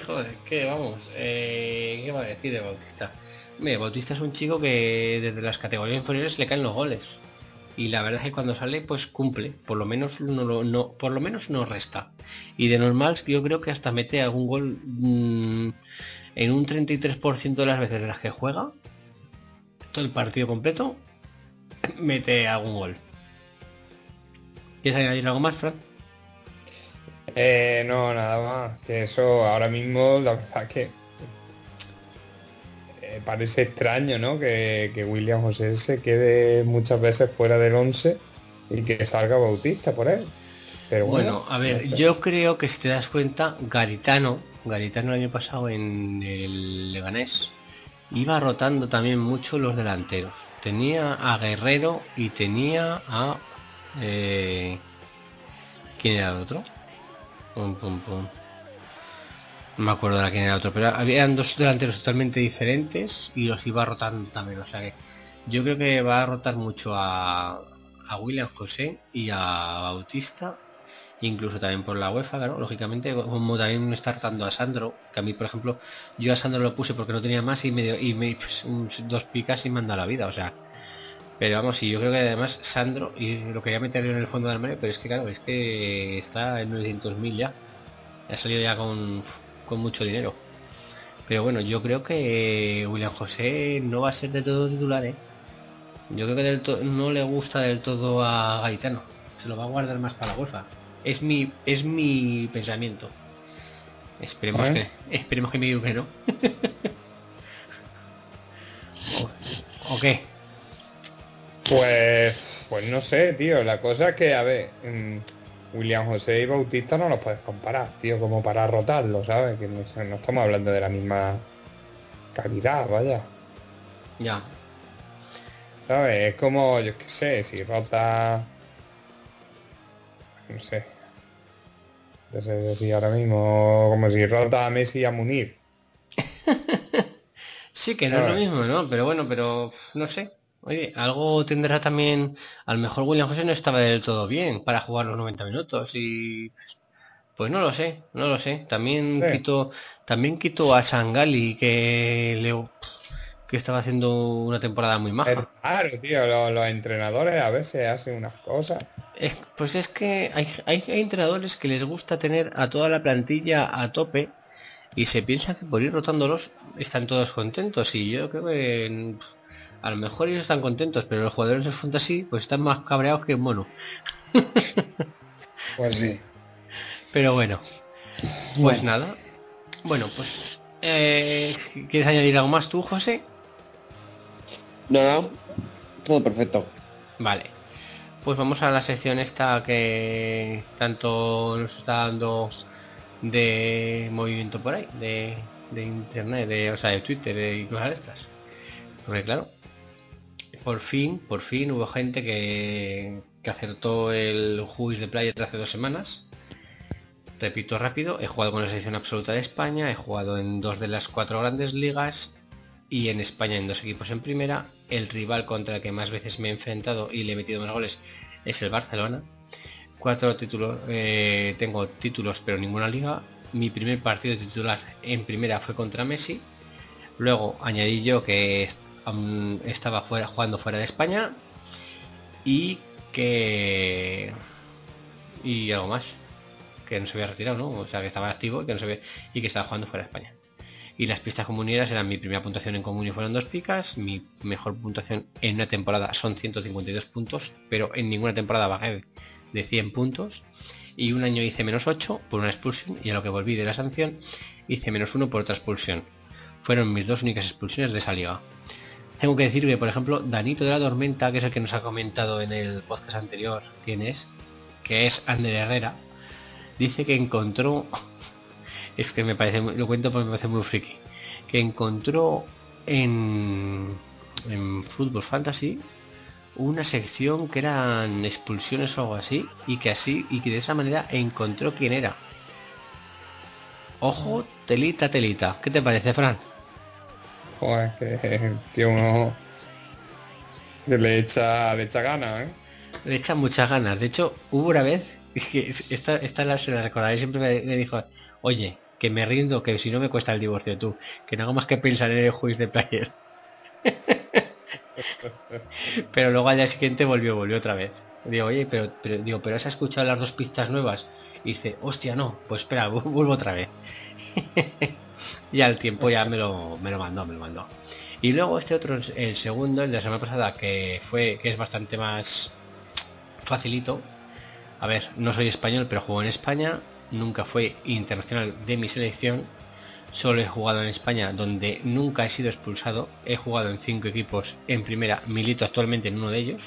Joder, vamos, eh, ¿qué va a decir de Bautista? Mira, Bautista es un chico que desde las categorías inferiores le caen los goles. Y la verdad es que cuando sale, pues cumple. Por lo menos no, no, por lo menos no resta. Y de normal, yo creo que hasta mete algún gol mm, en un 33% de las veces de las que juega. Todo el partido completo, mete algún gol. ¿Quieres añadir algo más, Fran? Eh, no, nada más. Que eso ahora mismo, la verdad que eh, parece extraño, ¿no? Que, que William José se quede muchas veces fuera del 11 y que salga Bautista por él. Pero bueno, Bueno, a ver, no sé. yo creo que si te das cuenta, Garitano, Garitano el año pasado en el Leganés, iba rotando también mucho los delanteros. Tenía a Guerrero y tenía a... eh, ¿Quién era el otro? Pum, pum, pum. No me acuerdo de quién era el otro, pero habían dos delanteros totalmente diferentes y los iba rotando también. O sea que yo creo que va a rotar mucho a, a William José y a Bautista incluso también por la UEFA, claro, lógicamente, como también está rotando a Sandro, que a mí, por ejemplo, yo a Sandro lo puse porque no tenía más y me dio, y me pues, dos picas y me han la vida, o sea. Pero vamos, y yo creo que además Sandro, y lo quería meter yo en el fondo del armario, pero es que claro, es que está en 900.000 ya. Ha salido ya con, con mucho dinero. Pero bueno, yo creo que William José no va a ser de todo titular, ¿eh? Yo creo que del to- no le gusta del todo a Gaetano. Se lo va a guardar más para la golfa. Es mi, es mi pensamiento. Esperemos ¿Eh? que, esperemos que me diga que no. ¿O, o qué? Pues, pues no sé, tío. La cosa es que, a ver, mm, William José y Bautista no los puedes comparar, tío, como para rotarlo, ¿sabes? Que no, no estamos hablando de la misma calidad, vaya. Ya. ¿Sabes? Es como, yo qué sé, si rota. No sé. Sé decir ahora mismo, como si rota a Messi y a Munir. Sí, que no es lo mismo, ¿no? Pero bueno, pero no sé. Oye, algo tendrá también. A lo mejor William José no estaba del todo bien para jugar los 90 minutos y. Pues no lo sé, no lo sé. También Sí. quito, también quito a Sangali que le, que estaba haciendo una temporada muy maja. raro, tío. Los, los entrenadores a veces hacen unas cosas. Es- pues es que hay, hay, hay entrenadores que les gusta tener a toda la plantilla a tope y se piensa que por ir rotándolos están todos contentos y yo creo que a lo mejor ellos están contentos pero los jugadores del fantasy pues están más cabreados que mono Pues sí. pero bueno pues nada bueno pues eh, ¿quieres añadir algo más tú José? Nada, todo perfecto. Vale. pues vamos a la sección esta que tanto nos está dando de movimiento por ahí, de, de internet, de, o sea, de Twitter y cosas de estas. Porque claro, por fin, por fin hubo gente que, que acertó el Juiz de Playa hace dos semanas. Repito rápido, he jugado con la selección absoluta de España, he jugado en dos de las cuatro grandes ligas y en España en dos equipos en primera. El rival contra el que más veces me he enfrentado y le he metido más goles es el Barcelona. Cuatro títulos, eh, tengo títulos pero ninguna liga. Mi primer partido titular en primera fue contra Messi. Luego añadí yo que estaba fuera, jugando fuera de España y que y algo más que no se había retirado, ¿no? O sea, que estaba activo y que no se había, y que estaba jugando fuera de España. Y las pistas comuneras eran mi primera puntuación en común y fueron dos picas. Mi mejor puntuación en una temporada son 152 puntos, pero en ninguna temporada bajé de 100 puntos. Y un año hice menos 8 por una expulsión y a lo que volví de la sanción hice menos 1 por otra expulsión. Fueron mis dos únicas expulsiones de esa liga. Tengo que decir que, por ejemplo, Danito de la Tormenta, que es el que nos ha comentado en el podcast anterior, ¿quién es? Que es Ander Herrera, dice que encontró es que me parece muy- lo cuento porque me parece muy friki que encontró en en Fútbol Fantasy una sección que eran expulsiones o algo así y que así y que de esa manera encontró quién era ojo telita telita ¿qué te parece Fran? Joder, que, que uno que le echa, le echa ganas, ¿eh? le echa muchas ganas de hecho hubo una vez que esta, esta la, se la recordaré siempre me, dijo oye que me rindo que si no me cuesta el divorcio tú que no hago más que pensar en el juicio de player pero luego al día siguiente volvió, volvió otra vez. Digo, oye, pero, pero, digo, pero has escuchado las dos pistas nuevas. Y dice, hostia, no, pues espera, vu- vuelvo otra vez. y al tiempo ya me lo, me lo mandó, me lo mandó. Y luego este otro, el segundo, el de la semana pasada, que fue, que es bastante más facilito. A ver, no soy español, pero juego en España. Nunca fue internacional de mi selección. Solo he jugado en España, donde nunca he sido expulsado. He jugado en cinco equipos en primera. Milito actualmente en uno de ellos.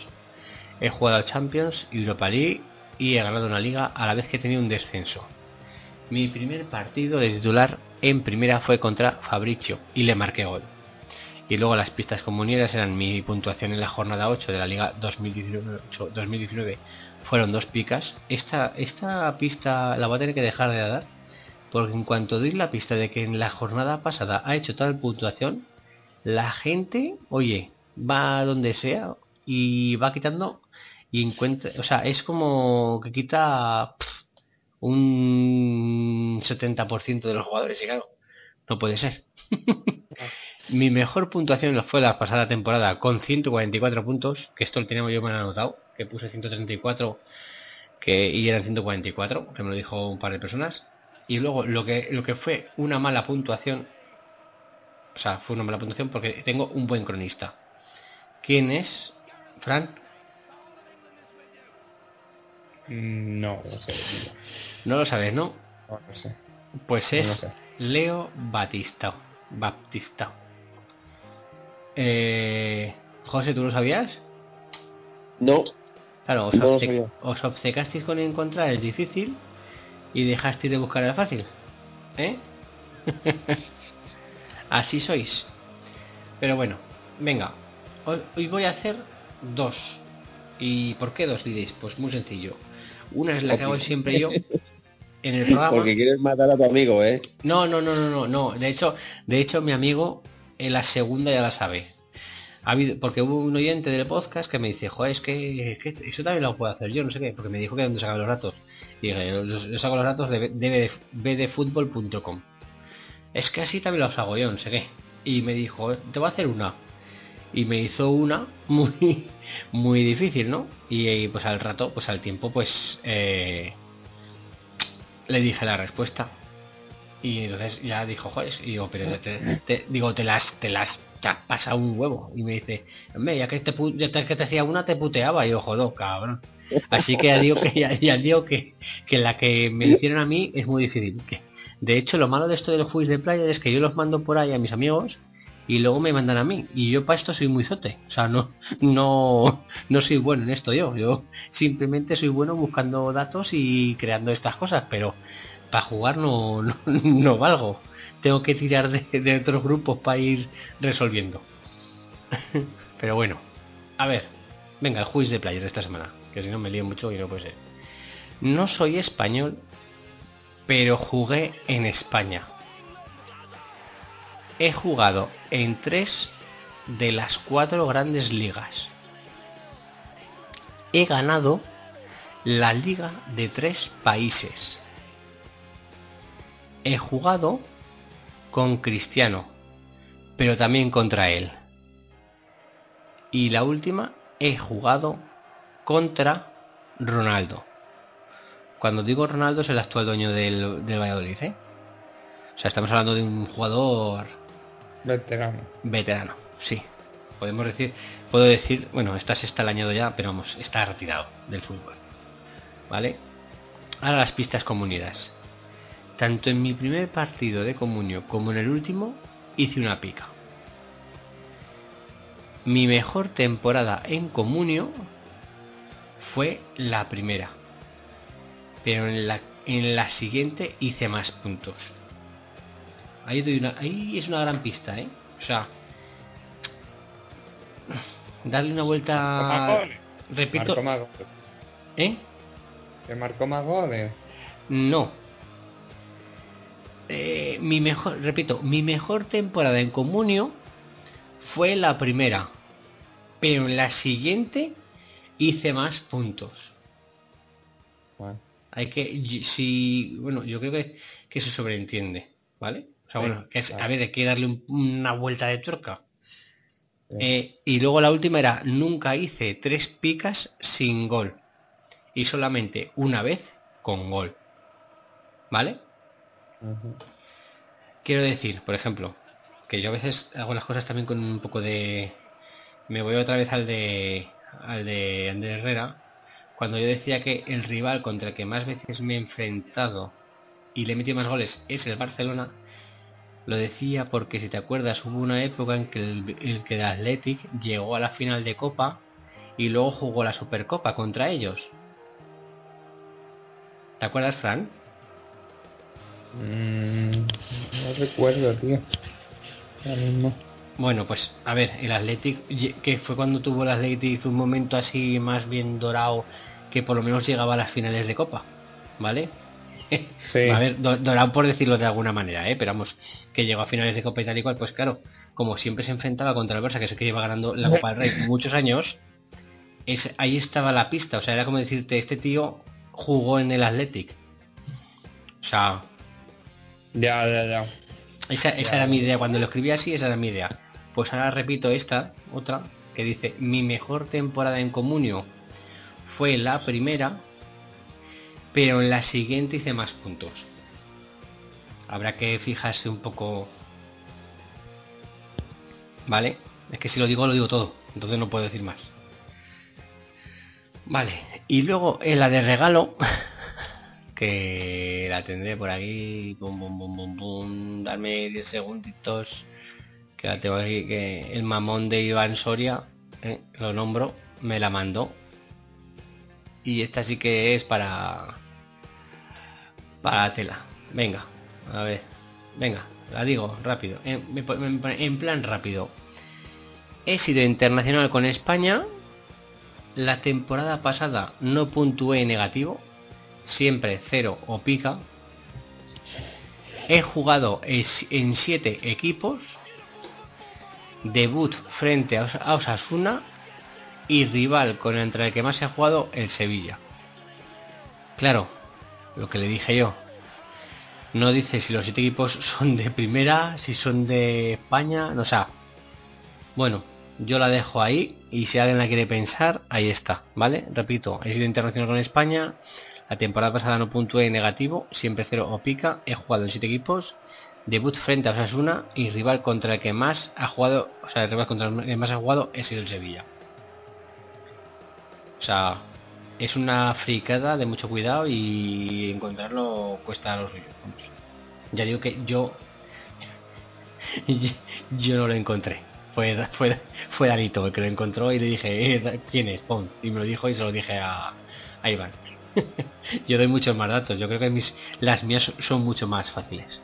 He jugado a Champions, Europa League y he ganado una liga a la vez que he tenido un descenso. Mi primer partido de titular en primera fue contra Fabricio y le marqué gol. Y luego las pistas comuneras eran mi puntuación en la jornada 8 de la Liga 2019, fueron dos picas. Esta, esta pista la voy a tener que dejar de dar porque en cuanto doy la pista de que en la jornada pasada ha hecho tal puntuación, la gente, oye, va donde sea y va quitando y encuentra, o sea, es como que quita un 70% de los jugadores y claro, no puede ser. Mi mejor puntuación fue la pasada temporada con 144 puntos, que esto lo teníamos yo mal anotado, que puse 134 que, y eran 144, que me lo dijo un par de personas. Y luego lo que, lo que fue una mala puntuación, o sea, fue una mala puntuación porque tengo un buen cronista. ¿Quién es? Fran, Mm, No, no sé. No lo sabes, ¿no? No, no sé. Pues No es sé. Leo Batista. Baptista. Eh, José, ¿tú lo sabías? No, Claro, os, obce- os obcecasteis con encontrar el difícil y dejasteis de buscar el fácil. ¿Eh? Así sois. Pero bueno, venga. Hoy, hoy voy a hacer dos. ¿Y por qué dos diréis? Pues muy sencillo. Una es la que hago siempre yo en el programa. porque quieres matar a tu amigo, ¿eh? No, no, no, no, no, no. De hecho, de hecho, mi amigo en la segunda ya la sabe. Ha habido, porque hubo un oyente del podcast que me dice, joder, es que, que eso también lo puedo hacer yo, no sé qué, porque me dijo que dónde sacaba los datos. Y dije, yo, yo saco los datos de, de bdfutbol.com. Es que así también los hago yo, no sé qué. Y me dijo, te voy a hacer una. Y me hizo una muy, muy difícil, ¿no? Y, eh, pues al rato, pues al tiempo, pues eh, le dije la respuesta. Y entonces ya dijo, joder, y digo, pero te, te- digo, te las, te las, te has pasado un huevo. Y me dice, hombre, ya que te, ya que te hacía una, te puteaba. Y yo, joder, cabrón. Así que ya digo que, ya, ya digo que, que la que me hicieron a mí es muy difícil. Que, de hecho, lo malo de esto del juiz de player es que yo los mando por ahí a mis amigos y luego me mandan a mí. Y yo para esto soy muy zote. O sea, no, no, no soy bueno en esto yo. Yo simplemente soy bueno buscando datos y creando estas cosas, pero para jugar no, no, no valgo. Tengo que tirar de, de otros grupos para ir resolviendo. pero bueno, a ver, venga, el juicio de players de esta semana, que si no me lío mucho y no puede ser. No soy español, pero jugué en España. He jugado en tres de las cuatro grandes ligas. He ganado la liga de tres países. He jugado con Cristiano, pero también contra él. Y la última, he jugado contra Ronaldo. Cuando digo Ronaldo es el actual dueño del, del Valladolid, ¿eh? O sea, estamos hablando de un jugador Veterano. veterano, sí. Podemos decir, puedo decir, bueno, está se está el ya, pero vamos, está retirado del fútbol. ¿Vale? Ahora las pistas comuneras. Tanto en mi primer partido de comunio como en el último hice una pica. Mi mejor temporada en comunio fue la primera. Pero en la, en la siguiente hice más puntos. Ahí, doy una, ahí es una gran pista, ¿eh? O sea, darle una vuelta. Repito, Marcó más goles. ¿eh? Que marcó más goles. No. Eh, mi mejor, repito, mi mejor temporada en comunio fue la primera, pero en la siguiente hice más puntos. Bueno, Hay que, si, bueno, yo creo que, que se sobreentiende, ¿vale? Sea, bueno, es- a ver, hay que darle un- una vuelta de tuerca. Eh, y luego la última era, nunca hice tres picas sin gol. Y solamente una vez con gol. ¿Vale? Quiero decir, por ejemplo, que yo a veces hago las cosas también con un poco de... Me voy otra vez al de, al de Andrés Herrera, cuando yo decía que el rival contra el que más veces me he enfrentado y le he metido más goles es el Barcelona, lo decía porque si te acuerdas hubo una época en que el, el que el Athletic llegó a la final de Copa y luego jugó la Supercopa contra ellos. ¿Te acuerdas, Fran? Mm, no recuerdo, tío. Ahora mismo. Bueno, pues a ver, el Athletic, que fue cuando tuvo el Athletic un momento así más bien dorado, que por lo menos llegaba a las finales de Copa, ¿vale? Sí. A do- dorado por decirlo de alguna manera, ¿eh? Pero vamos, que llegó a finales de Copa y tal y cual, pues claro, como siempre se enfrentaba contra el Barça, que es el que lleva ganando la Copa del Rey muchos años, es, ahí estaba la pista, o sea, era como decirte, este tío jugó en el Athletic. O sea, Ya, ya, ya. esa, esa Ya. era mi idea. Cuando lo escribí así, esa era mi idea. Pues ahora repito esta, otra, que dice, mi mejor temporada en comunio fue la primera, pero en la siguiente hice más puntos. Habrá que fijarse un poco... ¿Vale? Es que si lo digo, lo digo todo. Entonces no puedo decir más. Vale. Y luego en la de regalo, que la tendré por aquí. Bum, bum, bum, bum, bum. Darme 10 segunditos. Que la tengo aquí. Que el mamón de Iván Soria, eh, lo nombro, me la mandó. Y esta sí que es para. Para la tela. Venga, a ver. Venga, la digo rápido. En, plan rápido. He sido internacional con España. La temporada pasada no puntué negativo. Siempre cero o pica. He jugado en siete equipos. Debut frente a Osasuna. Y rival con entre el que más he jugado, el Sevilla. Claro, lo que le dije yo. No dice si los siete equipos son de primera, si son de España, no o sea. Bueno, yo la dejo ahí y si alguien la quiere pensar, ahí está, ¿vale? Repito, he sido internacional con España, la temporada pasada no puntué negativo, siempre cero o pica, he jugado en siete equipos, debut frente a Osasuna y rival contra el que más ha jugado, o sea, el rival contra el que más ha jugado es el Sevilla. O sea, es una fricada de mucho cuidado y encontrarlo cuesta lo suyo. Ya digo que yo Yo no lo encontré. Fue, fue, fue Danito el que lo encontró y le dije, eh, ¿quién es? Pon. Y me lo dijo y se lo dije a, a Iván. Yo doy muchos más datos. Yo creo que mis, las mías son mucho más fáciles.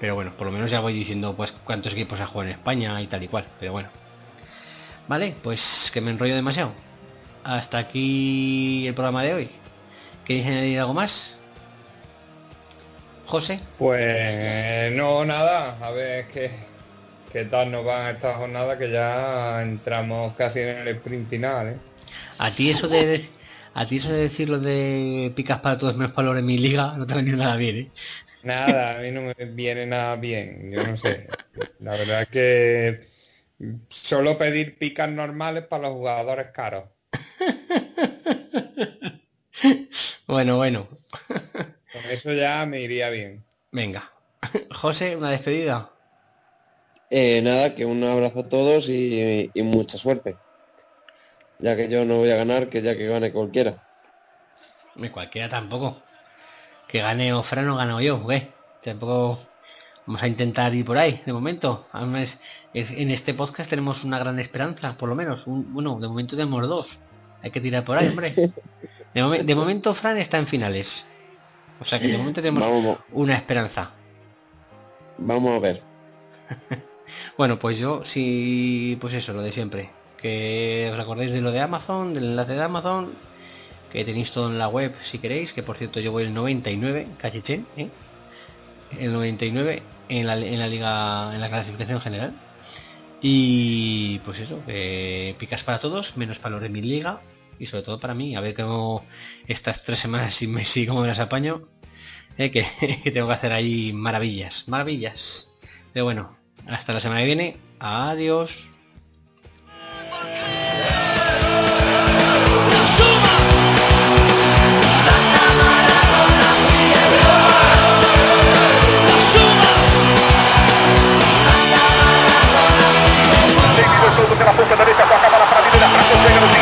Pero bueno, por lo menos ya voy diciendo pues cuántos equipos ha jugado en España y tal y cual. Pero bueno. Vale, pues que me enrollo demasiado. Hasta aquí el programa de hoy. ¿Queréis añadir algo más? José. Pues no, nada, a ver qué, qué tal nos van esta jornada que ya entramos casi en el sprint final, ¿eh? A ti eso de a ti eso de decir lo de picas para todos menos para en mi liga no te ha venido nada bien, ¿eh? Nada, a mí no me viene nada bien, yo no sé. La verdad es que solo pedir picas normales para los jugadores caros. Bueno, bueno. Con eso ya me iría bien. Venga. José, una despedida. Eh, nada, que un abrazo a todos y, y mucha suerte. Ya que yo no voy a ganar, que ya que gane cualquiera. Ni cualquiera tampoco. Que gane o Fran o gano yo, ¿qué? Tampoco vamos a intentar ir por ahí, de momento. Además, es- en este podcast tenemos una gran esperanza, por lo menos. Un- bueno, de momento tenemos dos. Hay que tirar por ahí, hombre. De, momen- de momento Fran está en finales. O sea que de momento tenemos Vamos, una esperanza. vamos a ver. Bueno, pues yo sí, pues eso, lo de siempre. Que os acordéis de lo de Amazon, del enlace de Amazon, que tenéis todo en la web si queréis, que por cierto yo voy el 99, cachichén, ¿eh? El 99 en la, en la liga, en la clasificación general. Y pues eso, picas para todos, menos para los de mi liga, y sobre todo para mí, a ver cómo estas tres semanas sin Messi, cómo me las apaño, ¿eh? que tengo que hacer ahí maravillas, maravillas. Pero bueno, hasta la semana que viene. Adiós. olha para a chega no